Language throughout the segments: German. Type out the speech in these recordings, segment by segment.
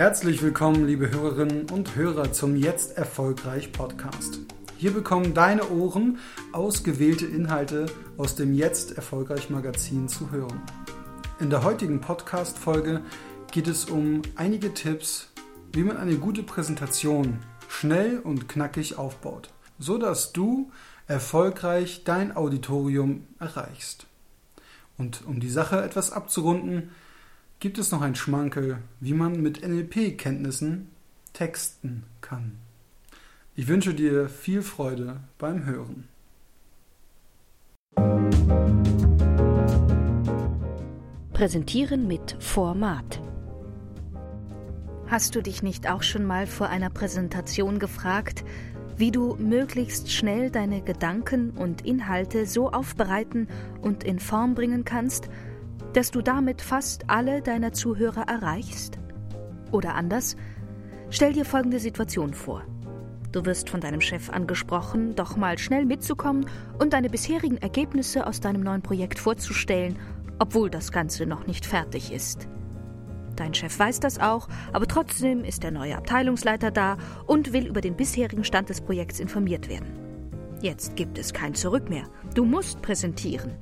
Herzlich willkommen, liebe Hörerinnen und Hörer, zum Jetzt Erfolgreich Podcast. Hier bekommen deine Ohren ausgewählte Inhalte aus dem Jetzt Erfolgreich Magazin zu hören. In der heutigen Podcast-Folge geht es um einige Tipps, wie man eine gute Präsentation schnell und knackig aufbaut, so dass du erfolgreich dein Auditorium erreichst. Und um die Sache etwas abzurunden, gibt es noch ein Schmankel, wie man mit NLP-Kenntnissen texten kann. Ich wünsche dir viel Freude beim Hören. Präsentieren mit Format. Hast du dich nicht auch schon mal vor einer Präsentation gefragt, wie du möglichst schnell deine Gedanken und Inhalte so aufbereiten und in Form bringen kannst, dass du damit fast alle deiner Zuhörer erreichst? Oder anders, stell dir folgende Situation vor. Du wirst von deinem Chef angesprochen, doch mal schnell mitzukommen und deine bisherigen Ergebnisse aus deinem neuen Projekt vorzustellen, obwohl das Ganze noch nicht fertig ist. Dein Chef weiß das auch, aber trotzdem ist der neue Abteilungsleiter da und will über den bisherigen Stand des Projekts informiert werden. Jetzt gibt es kein Zurück mehr. Du musst präsentieren.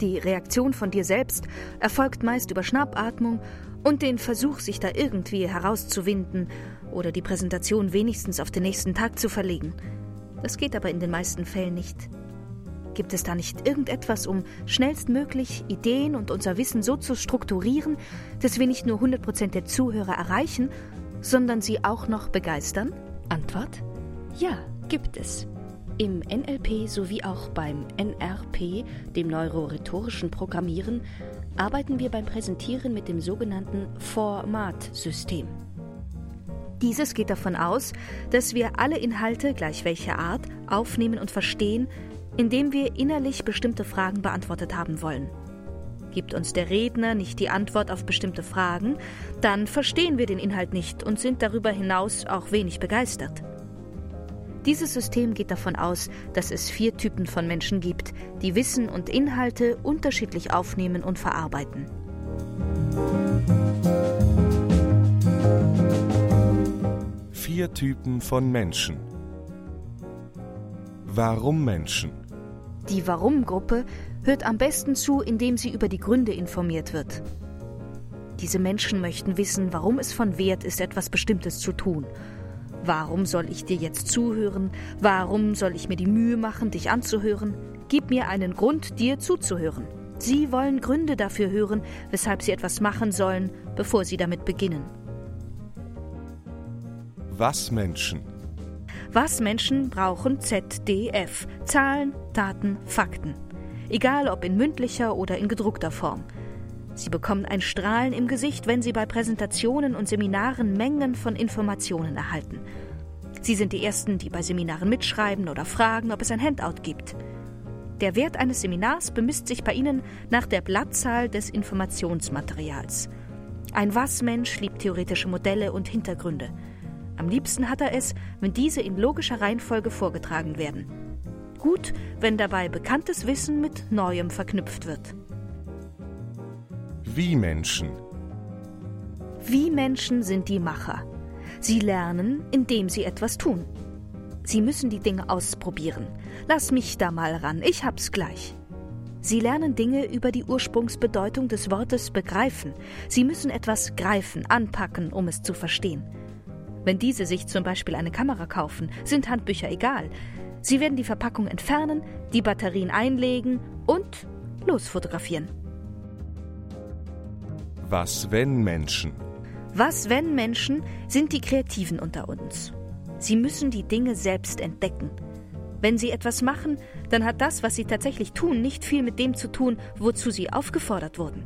Die Reaktion von dir selbst erfolgt meist über Schnappatmung und den Versuch, sich da irgendwie herauszuwinden oder die Präsentation wenigstens auf den nächsten Tag zu verlegen. Das geht aber in den meisten Fällen nicht. Gibt es da nicht irgendetwas, um schnellstmöglich Ideen und unser Wissen so zu strukturieren, dass wir nicht nur 100% der Zuhörer erreichen, sondern sie auch noch begeistern? Antwort? Ja, gibt es. Im NLP sowie auch beim NRP, dem neurorhetorischen Programmieren, arbeiten wir beim Präsentieren mit dem sogenannten Format-System. Dieses geht davon aus, dass wir alle Inhalte, gleich welcher Art, aufnehmen und verstehen, indem wir innerlich bestimmte Fragen beantwortet haben wollen. Gibt uns der Redner nicht die Antwort auf bestimmte Fragen, dann verstehen wir den Inhalt nicht und sind darüber hinaus auch wenig begeistert. Dieses System geht davon aus, dass es vier Typen von Menschen gibt, die Wissen und Inhalte unterschiedlich aufnehmen und verarbeiten. Vier Typen von Menschen. Warum Menschen? Die Warum-Gruppe hört am besten zu, indem sie über die Gründe informiert wird. Diese Menschen möchten wissen, warum es von Wert ist, etwas Bestimmtes zu tun Warum soll ich dir jetzt zuhören? Warum soll ich mir die Mühe machen, dich anzuhören? Gib mir einen Grund, dir zuzuhören. Sie wollen Gründe dafür hören, weshalb sie etwas machen sollen, bevor sie damit beginnen. Was Menschen? Was Menschen brauchen ZDF. Zahlen, Daten, Fakten. Egal ob in mündlicher oder in gedruckter Form. Sie bekommen ein Strahlen im Gesicht, wenn Sie bei Präsentationen und Seminaren Mengen von Informationen erhalten. Sie sind die Ersten, die bei Seminaren mitschreiben oder fragen, ob es ein Handout gibt. Der Wert eines Seminars bemisst sich bei Ihnen nach der Blattzahl des Informationsmaterials. Ein Was-Mensch liebt theoretische Modelle und Hintergründe. Am liebsten hat er es, wenn diese in logischer Reihenfolge vorgetragen werden. Gut, wenn dabei bekanntes Wissen mit Neuem verknüpft wird. Wie Menschen. Wie Menschen sind die Macher. Sie lernen, indem sie etwas tun. Sie müssen die Dinge ausprobieren. Lass mich da mal ran, ich hab's gleich. Sie lernen Dinge über die Ursprungsbedeutung des Wortes begreifen. Sie müssen etwas greifen, anpacken, um es zu verstehen. Wenn diese sich zum Beispiel eine Kamera kaufen, sind Handbücher egal. Sie werden die Verpackung entfernen, die Batterien einlegen und losfotografieren. Was wenn Menschen? Was wenn Menschen sind die Kreativen unter uns. Sie müssen die Dinge selbst entdecken. Wenn sie etwas machen, dann hat das, was sie tatsächlich tun, nicht viel mit dem zu tun, wozu sie aufgefordert wurden.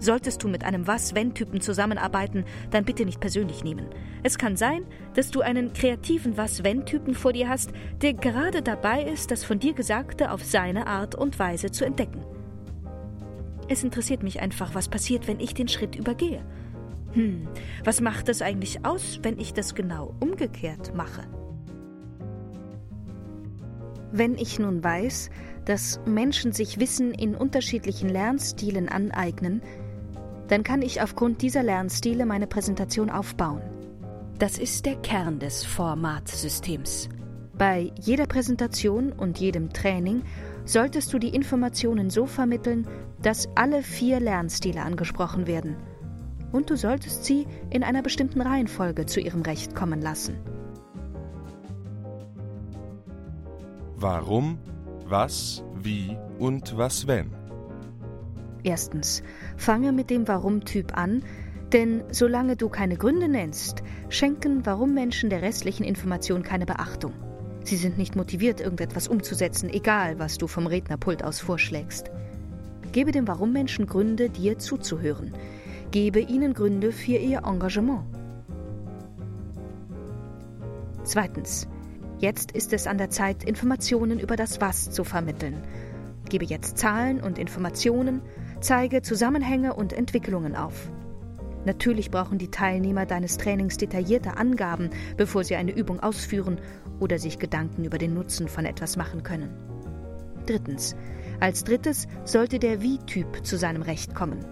Solltest du mit einem Was-Wenn-Typen zusammenarbeiten, dann bitte nicht persönlich nehmen. Es kann sein, dass du einen kreativen Was-Wenn-Typen vor dir hast, der gerade dabei ist, das von dir Gesagte auf seine Art und Weise zu entdecken. Es interessiert mich einfach, was passiert, wenn ich den Schritt übergehe. Hm, was macht es eigentlich aus, wenn ich das genau umgekehrt mache? Wenn ich nun weiß, dass Menschen sich Wissen in unterschiedlichen Lernstilen aneignen, dann kann ich aufgrund dieser Lernstile meine Präsentation aufbauen. Das ist der Kern des Formatsystems. Bei jeder Präsentation und jedem Training solltest du die Informationen so vermitteln, dass alle vier Lernstile angesprochen werden. Und du solltest sie in einer bestimmten Reihenfolge zu ihrem Recht kommen lassen. Warum, was, wie und was wenn. Erstens, fange mit dem Warum-Typ an, denn solange du keine Gründe nennst, schenken Warum-Menschen der restlichen Information keine Beachtung. Sie sind nicht motiviert, irgendetwas umzusetzen, egal was du vom Rednerpult aus vorschlägst. Gebe dem Warum-Menschen Gründe, dir zuzuhören. Gebe ihnen Gründe für ihr Engagement. Zweitens. Jetzt ist es an der Zeit, Informationen über das Was zu vermitteln. Gebe jetzt Zahlen und Informationen, Zeige Zusammenhänge und Entwicklungen auf. Natürlich brauchen die Teilnehmer deines Trainings detaillierte Angaben, bevor sie eine Übung ausführen oder sich Gedanken über den Nutzen von etwas machen können. Drittens. Als drittes sollte der Wie-Typ zu seinem Recht kommen.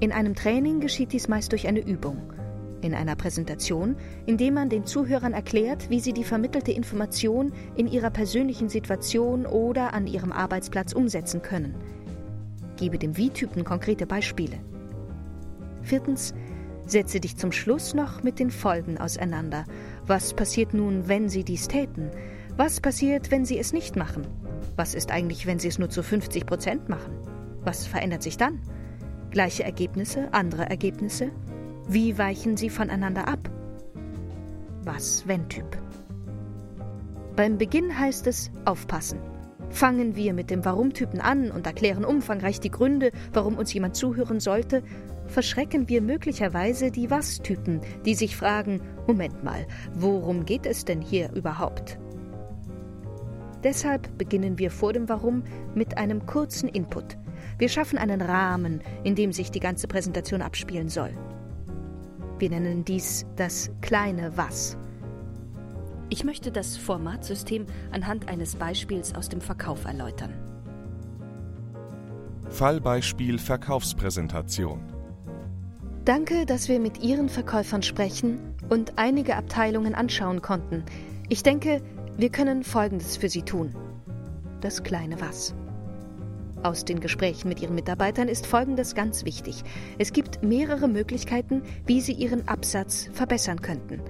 In einem Training geschieht dies meist durch eine Übung. In einer Präsentation, indem man den Zuhörern erklärt, wie sie die vermittelte Information in ihrer persönlichen Situation oder an ihrem Arbeitsplatz umsetzen können – Gebe dem Wie-Typen konkrete Beispiele. Viertens, setze dich zum Schluss noch mit den Folgen auseinander. Was passiert nun, wenn Sie dies täten? Was passiert, wenn Sie es nicht machen? Was ist eigentlich, wenn Sie es nur zu 50 Prozent machen? Was verändert sich dann? Gleiche Ergebnisse, andere Ergebnisse? Wie weichen sie voneinander ab? Was wenn Typ? Beim Beginn heißt es aufpassen. Fangen wir mit dem Warum-Typen an und erklären umfangreich die Gründe, warum uns jemand zuhören sollte, verschrecken wir möglicherweise die Was-Typen, die sich fragen, Moment mal, worum geht es denn hier überhaupt? Deshalb beginnen wir vor dem Warum mit einem kurzen Input. Wir schaffen einen Rahmen, in dem sich die ganze Präsentation abspielen soll. Wir nennen dies das kleine Was. Ich möchte das Formatsystem anhand eines Beispiels aus dem Verkauf erläutern. Fallbeispiel Verkaufspräsentation. Danke, dass wir mit Ihren Verkäufern sprechen und einige Abteilungen anschauen konnten. Ich denke, wir können Folgendes für Sie tun. Das kleine Was. Aus den Gesprächen mit Ihren Mitarbeitern ist Folgendes ganz wichtig. Es gibt mehrere Möglichkeiten, wie Sie Ihren Absatz verbessern könnten.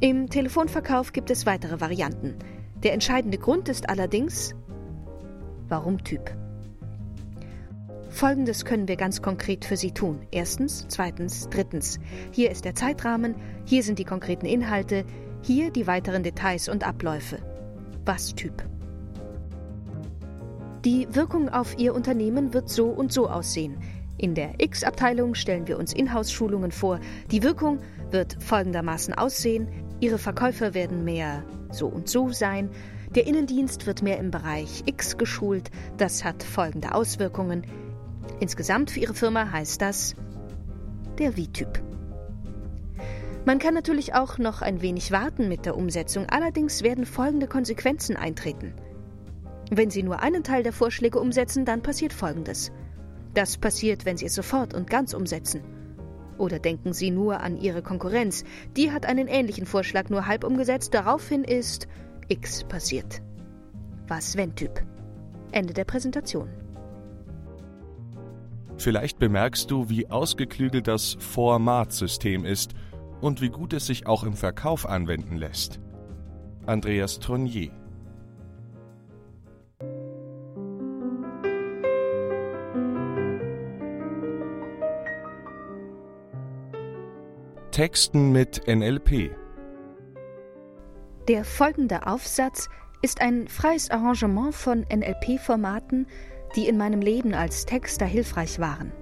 Im Telefonverkauf gibt es weitere Varianten. Der entscheidende Grund ist allerdings Warum-Typ. Folgendes können wir ganz konkret für Sie tun. Erstens, zweitens, drittens. Hier ist der Zeitrahmen, hier sind die konkreten Inhalte, hier die weiteren Details und Abläufe. Was Typ? Die Wirkung auf Ihr Unternehmen wird so und so aussehen. In der X-Abteilung stellen wir uns Inhouse-Schulungen vor. Die Wirkung wird folgendermaßen aussehen. Ihre Verkäufer werden mehr so und so sein. Der Innendienst wird mehr im Bereich X geschult. Das hat folgende Auswirkungen. Insgesamt für Ihre Firma heißt das der Wie-Typ. Man kann natürlich auch noch ein wenig warten mit der Umsetzung, allerdings werden folgende Konsequenzen eintreten. Wenn Sie nur einen Teil der Vorschläge umsetzen, dann passiert Folgendes. Das passiert, wenn Sie es sofort und ganz umsetzen. Oder denken Sie nur an Ihre Konkurrenz. Die hat einen ähnlichen Vorschlag nur halb umgesetzt. Daraufhin ist X passiert. Was wenn Typ? Ende der Präsentation. Vielleicht bemerkst du, wie ausgeklügelt das Formatsystem ist und wie gut es sich auch im Verkauf anwenden lässt. Andreas Tronier Texten mit NLP. Der folgende Aufsatz ist ein freies Arrangement von NLP-Formaten, die in meinem Leben als Texter hilfreich waren.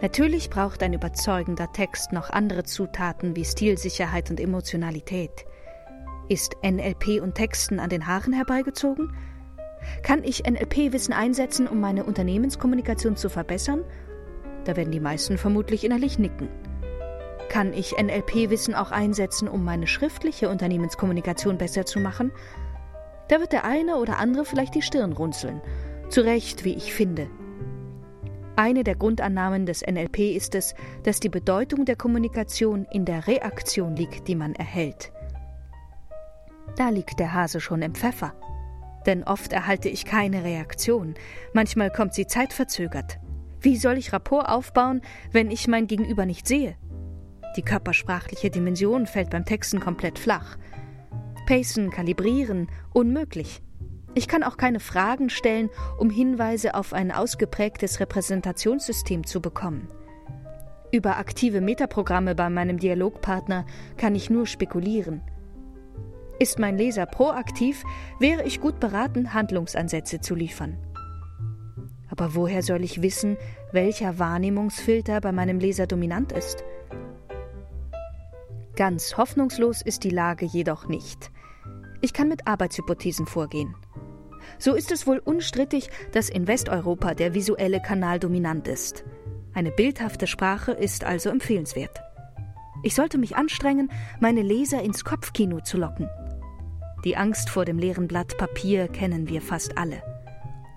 Natürlich braucht ein überzeugender Text noch andere Zutaten wie Stilsicherheit und Emotionalität. Ist NLP und Texten an den Haaren herbeigezogen? Kann ich NLP-Wissen einsetzen, um meine Unternehmenskommunikation zu verbessern? Da werden die meisten vermutlich innerlich nicken. Kann ich NLP-Wissen auch einsetzen, um meine schriftliche Unternehmenskommunikation besser zu machen? Da wird der eine oder andere vielleicht die Stirn runzeln. Zu Recht, wie ich finde. Eine der Grundannahmen des NLP ist es, dass die Bedeutung der Kommunikation in der Reaktion liegt, die man erhält. Da liegt der Hase schon im Pfeffer. Denn oft erhalte ich keine Reaktion, manchmal kommt sie zeitverzögert. Wie soll ich Rapport aufbauen, wenn ich mein Gegenüber nicht sehe? Die körpersprachliche Dimension fällt beim Texten komplett flach. Pacen, kalibrieren, unmöglich. Ich kann auch keine Fragen stellen, um Hinweise auf ein ausgeprägtes Repräsentationssystem zu bekommen. Über aktive Metaprogramme bei meinem Dialogpartner kann ich nur spekulieren. Ist mein Leser proaktiv, wäre ich gut beraten, Handlungsansätze zu liefern. Aber woher soll ich wissen, welcher Wahrnehmungsfilter bei meinem Leser dominant ist? Ganz hoffnungslos ist die Lage jedoch nicht. Ich kann mit Arbeitshypothesen vorgehen. So ist es wohl unstrittig, dass in Westeuropa der visuelle Kanal dominant ist. Eine bildhafte Sprache ist also empfehlenswert. Ich sollte mich anstrengen, meine Leser ins Kopfkino zu locken. Die Angst vor dem leeren Blatt Papier kennen wir fast alle.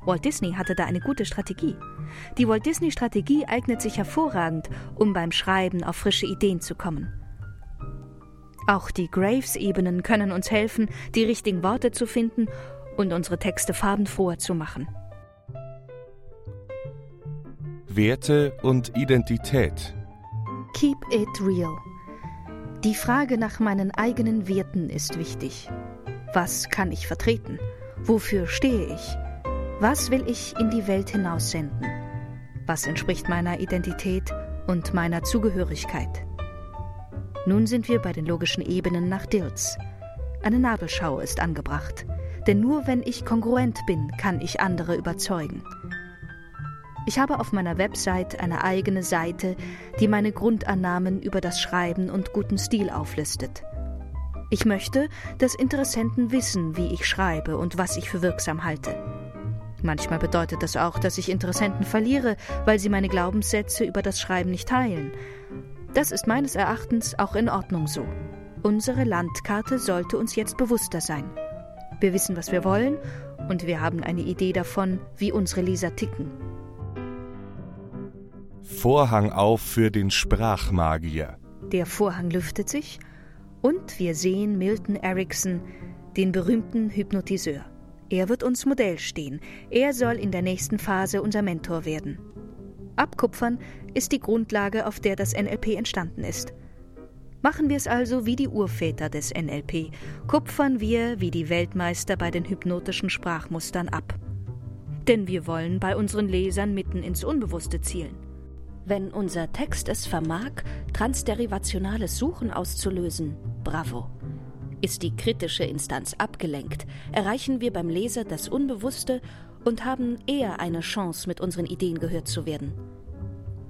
Walt Disney hatte da eine gute Strategie. Die Walt Disney Strategie eignet sich hervorragend, um beim Schreiben auf frische Ideen zu kommen. Auch die Graves-Ebenen können uns helfen, die richtigen Worte zu finden und unsere Texte farbenfroher zu machen. Werte und Identität. Keep it real. Die Frage nach meinen eigenen Werten ist wichtig. Was kann ich vertreten? Wofür stehe ich? Was will ich in die Welt hinaussenden? Was entspricht meiner Identität und meiner Zugehörigkeit? Nun sind wir bei den logischen Ebenen nach Dills. Eine Nabelschau ist angebracht, denn nur wenn ich kongruent bin, kann ich andere überzeugen. Ich habe auf meiner Website eine eigene Seite, die meine Grundannahmen über das Schreiben und guten Stil auflistet. Ich möchte, dass Interessenten wissen, wie ich schreibe und was ich für wirksam halte. Manchmal bedeutet das auch, dass ich Interessenten verliere, weil sie meine Glaubenssätze über das Schreiben nicht teilen. Das ist meines Erachtens auch in Ordnung so. Unsere Landkarte sollte uns jetzt bewusster sein. Wir wissen, was wir wollen, und wir haben eine Idee davon, wie unsere Leser ticken. Vorhang auf für den Sprachmagier. Der Vorhang lüftet sich und wir sehen Milton Erickson, den berühmten Hypnotiseur. Er wird uns Modell stehen. Er soll in der nächsten Phase unser Mentor werden. Abkupfern ist die Grundlage, auf der das NLP entstanden ist. Machen wir es also wie die Urväter des NLP, kupfern wir wie die Weltmeister bei den hypnotischen Sprachmustern ab. Denn wir wollen bei unseren Lesern mitten ins Unbewusste zielen. Wenn unser Text es vermag, transderivationales Suchen auszulösen, bravo. Ist die kritische Instanz abgelenkt, erreichen wir beim Leser das Unbewusste und haben eher eine Chance, mit unseren Ideen gehört zu werden.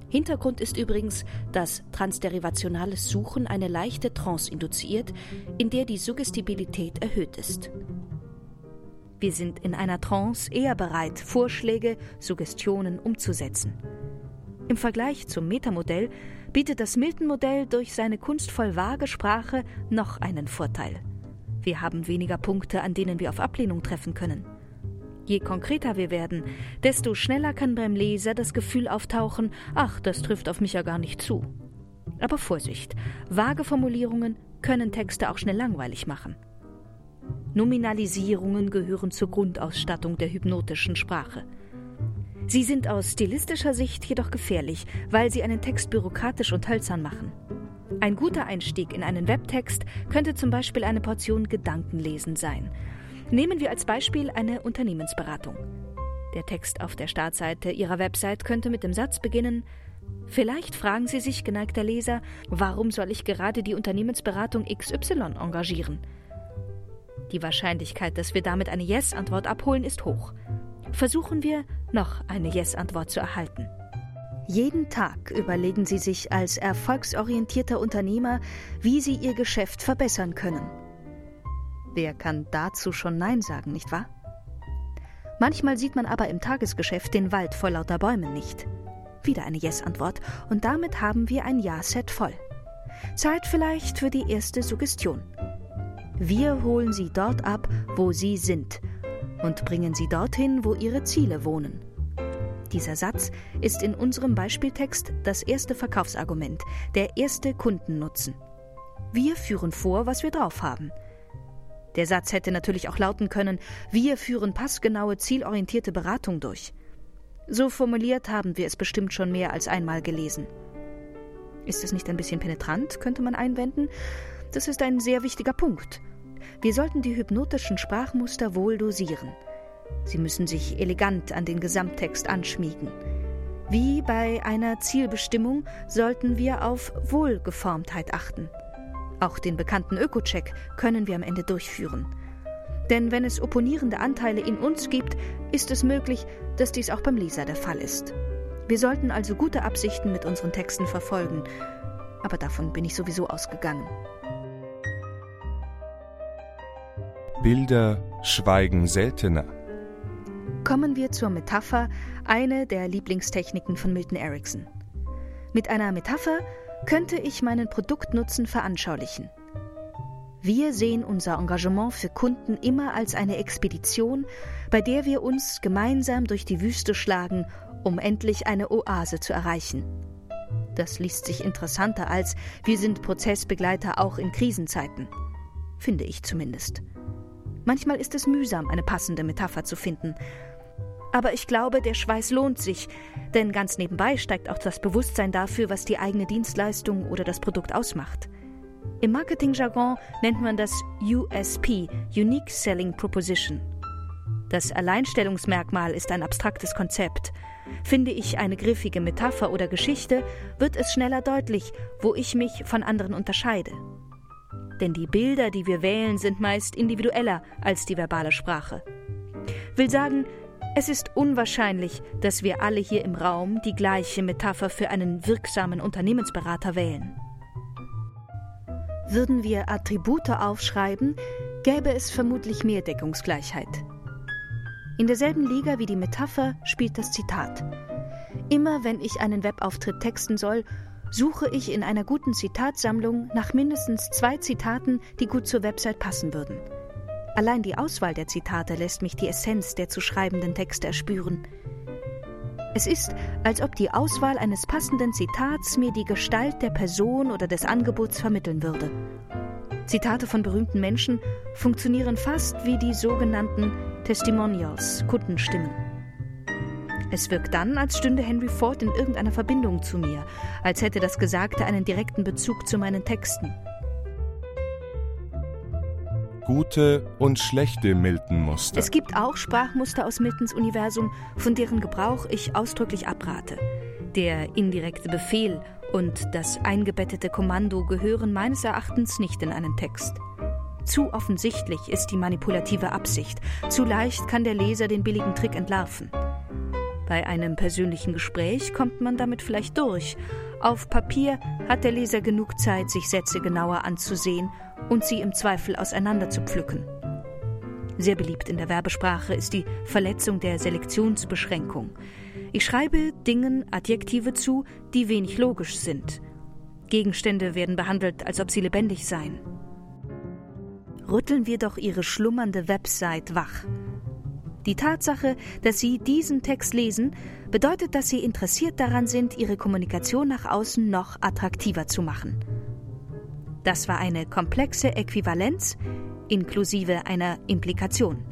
Hintergrund ist übrigens, dass transderivationales Suchen eine leichte Trance induziert, in der die Suggestibilität erhöht ist. Wir sind in einer Trance eher bereit, Vorschläge, Suggestionen umzusetzen. Im Vergleich zum Metamodell bietet das Milton-Modell durch seine kunstvoll vage Sprache noch einen Vorteil. Wir haben weniger Punkte, an denen wir auf Ablehnung treffen können. Je konkreter wir werden, desto schneller kann beim Leser das Gefühl auftauchen, ach, das trifft auf mich ja gar nicht zu. Aber Vorsicht, vage Formulierungen können Texte auch schnell langweilig machen. Nominalisierungen gehören zur Grundausstattung der hypnotischen Sprache. Sie sind aus stilistischer Sicht jedoch gefährlich, weil sie einen Text bürokratisch und hölzern machen. Ein guter Einstieg in einen Webtext könnte zum Beispiel eine Portion Gedankenlesen sein. Nehmen wir als Beispiel eine Unternehmensberatung. Der Text auf der Startseite Ihrer Website könnte mit dem Satz beginnen Vielleicht fragen Sie sich, geneigter Leser, warum soll ich gerade die Unternehmensberatung XY engagieren? Die Wahrscheinlichkeit, dass wir damit eine Yes-Antwort abholen, ist hoch versuchen wir, noch eine Yes-Antwort zu erhalten. Jeden Tag überlegen Sie sich als erfolgsorientierter Unternehmer, wie Sie Ihr Geschäft verbessern können. Wer kann dazu schon Nein sagen, nicht wahr? Manchmal sieht man aber im Tagesgeschäft den Wald vor lauter Bäumen nicht. Wieder eine Yes-Antwort und damit haben wir ein Ja-Set voll. Zeit vielleicht für die erste Suggestion. Wir holen Sie dort ab, wo Sie sind und bringen sie dorthin, wo ihre Ziele wohnen. Dieser Satz ist in unserem Beispieltext das erste Verkaufsargument, der erste Kundennutzen. Wir führen vor, was wir drauf haben. Der Satz hätte natürlich auch lauten können, wir führen passgenaue, zielorientierte Beratung durch. So formuliert haben wir es bestimmt schon mehr als einmal gelesen. Ist es nicht ein bisschen penetrant, könnte man einwenden? Das ist ein sehr wichtiger Punkt. Wir sollten die hypnotischen Sprachmuster wohl dosieren. Sie müssen sich elegant an den Gesamttext anschmiegen. Wie bei einer Zielbestimmung sollten wir auf Wohlgeformtheit achten. Auch den bekannten Öko-Check können wir am Ende durchführen. Denn wenn es opponierende Anteile in uns gibt, ist es möglich, dass dies auch beim Leser der Fall ist. Wir sollten also gute Absichten mit unseren Texten verfolgen, aber davon bin ich sowieso ausgegangen. Bilder schweigen seltener. Kommen wir zur Metapher, eine der Lieblingstechniken von Milton Erickson. Mit einer Metapher könnte ich meinen Produktnutzen veranschaulichen. Wir sehen unser Engagement für Kunden immer als eine Expedition, bei der wir uns gemeinsam durch die Wüste schlagen, um endlich eine Oase zu erreichen. Das liest sich interessanter als wir sind Prozessbegleiter auch in Krisenzeiten. Finde ich zumindest. Manchmal ist es mühsam, eine passende Metapher zu finden, aber ich glaube, der Schweiß lohnt sich, denn ganz nebenbei steigt auch das Bewusstsein dafür, was die eigene Dienstleistung oder das Produkt ausmacht. Im Marketingjargon nennt man das USP, Unique Selling Proposition. Das Alleinstellungsmerkmal ist ein abstraktes Konzept. Finde ich eine griffige Metapher oder Geschichte, wird es schneller deutlich, wo ich mich von anderen unterscheide. Denn die Bilder, die wir wählen, sind meist individueller als die verbale Sprache. Will sagen, es ist unwahrscheinlich, dass wir alle hier im Raum die gleiche Metapher für einen wirksamen Unternehmensberater wählen. Würden wir Attribute aufschreiben, gäbe es vermutlich mehr Deckungsgleichheit. In derselben Liga wie die Metapher spielt das Zitat. Immer wenn ich einen Webauftritt texten soll, suche ich in einer guten Zitatsammlung nach mindestens zwei Zitaten, die gut zur Website passen würden. Allein die Auswahl der Zitate lässt mich die Essenz der zu schreibenden Texte erspüren. Es ist, als ob die Auswahl eines passenden Zitats mir die Gestalt der Person oder des Angebots vermitteln würde. Zitate von berühmten Menschen funktionieren fast wie die sogenannten Testimonials, Kundenstimmen. Es wirkt dann, als stünde Henry Ford in irgendeiner Verbindung zu mir, als hätte das Gesagte einen direkten Bezug zu meinen Texten gute und schlechte Milton-Muster. Es gibt auch Sprachmuster aus Miltons Universum, von deren Gebrauch ich ausdrücklich abrate. Der indirekte Befehl und das eingebettete Kommando gehören meines Erachtens nicht in einen Text. Zu offensichtlich ist die manipulative Absicht, zu leicht kann der Leser den billigen Trick entlarven. Bei einem persönlichen Gespräch kommt man damit vielleicht durch. Auf Papier hat der Leser genug Zeit, sich Sätze genauer anzusehen und sie im Zweifel auseinander zu pflücken. Sehr beliebt in der Werbesprache ist die Verletzung der Selektionsbeschränkung. Ich schreibe Dingen Adjektive zu, die wenig logisch sind. Gegenstände werden behandelt, als ob sie lebendig seien. Rütteln wir doch Ihre schlummernde Website wach. Die Tatsache, dass Sie diesen Text lesen, bedeutet, dass Sie interessiert daran sind, Ihre Kommunikation nach außen noch attraktiver zu machen. Das war eine komplexe Äquivalenz inklusive einer Implikation.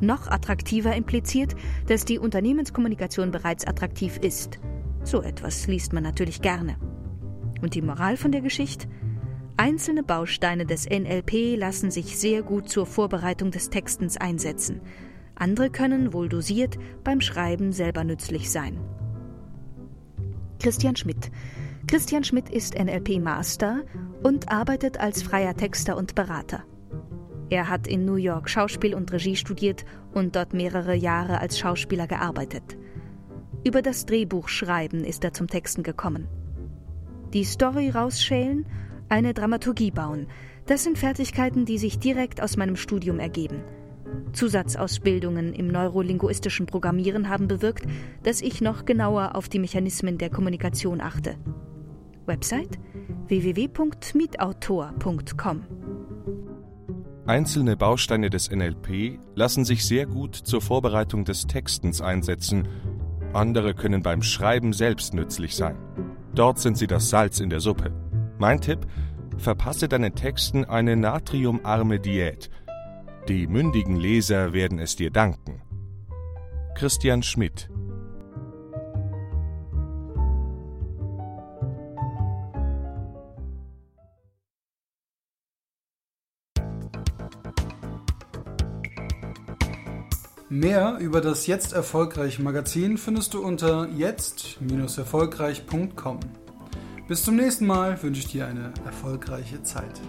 Noch attraktiver impliziert, dass die Unternehmenskommunikation bereits attraktiv ist. So etwas liest man natürlich gerne. Und die Moral von der Geschichte? Einzelne Bausteine des NLP lassen sich sehr gut zur Vorbereitung des Textens einsetzen. Andere können, wohl dosiert, beim Schreiben selber nützlich sein. Christian Schmidt Christian Schmidt ist NLP-Master und arbeitet als freier Texter und Berater. Er hat in New York Schauspiel und Regie studiert und dort mehrere Jahre als Schauspieler gearbeitet. Über das Drehbuchschreiben ist er zum Texten gekommen. Die Story rausschälen, eine Dramaturgie bauen, das sind Fertigkeiten, die sich direkt aus meinem Studium ergeben. Zusatzausbildungen im neurolinguistischen Programmieren haben bewirkt, dass ich noch genauer auf die Mechanismen der Kommunikation achte. Website www.mietautor.com. Einzelne Bausteine des NLP lassen sich sehr gut zur Vorbereitung des Textens einsetzen Andere können beim Schreiben selbst nützlich sein. Dort sind sie das Salz in der Suppe. Mein Tipp: Verpasse deinen Texten eine natriumarme Diät. Die mündigen Leser werden es dir danken. Christian Schmidt Mehr über das Jetzt Erfolgreich Magazin findest du unter jetzt-erfolgreich.com. Bis zum nächsten Mal wünsche ich dir eine erfolgreiche Zeit.